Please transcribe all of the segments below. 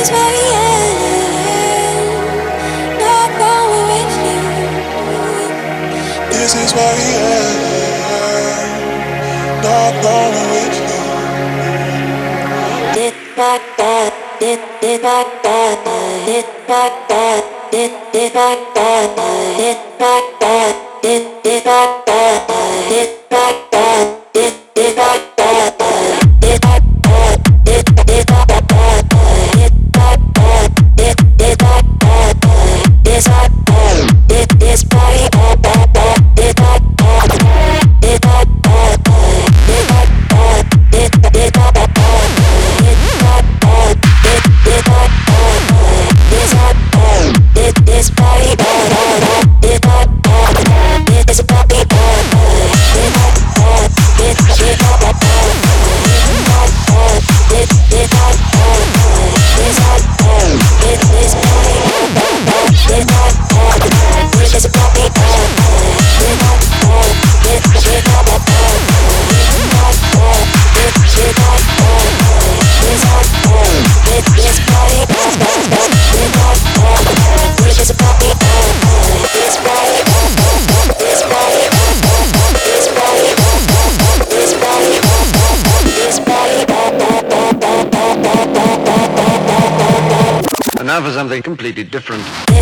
is my now for something completely different.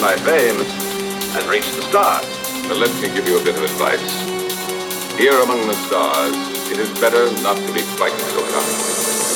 My fame has reached the stars. But let me give you a bit of advice. Here among the stars, it is better not to be quite so confident.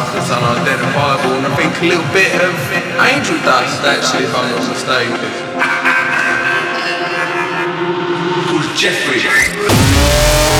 masters and identifiable and a big little bit of angel dust actually if I'm not mistaken. Called Jeffrey.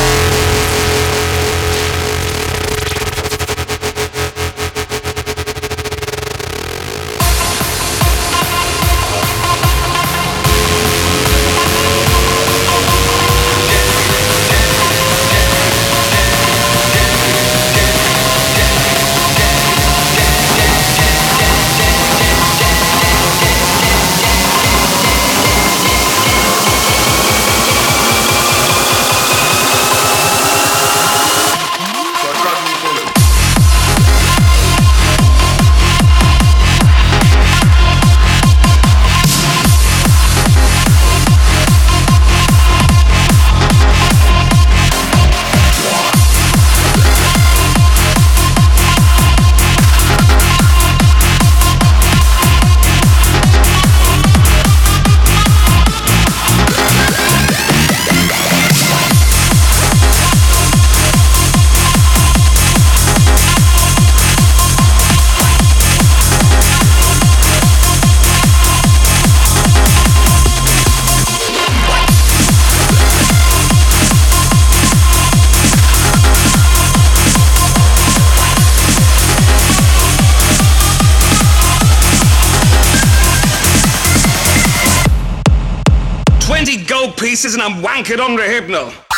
I'm wanking under hypno.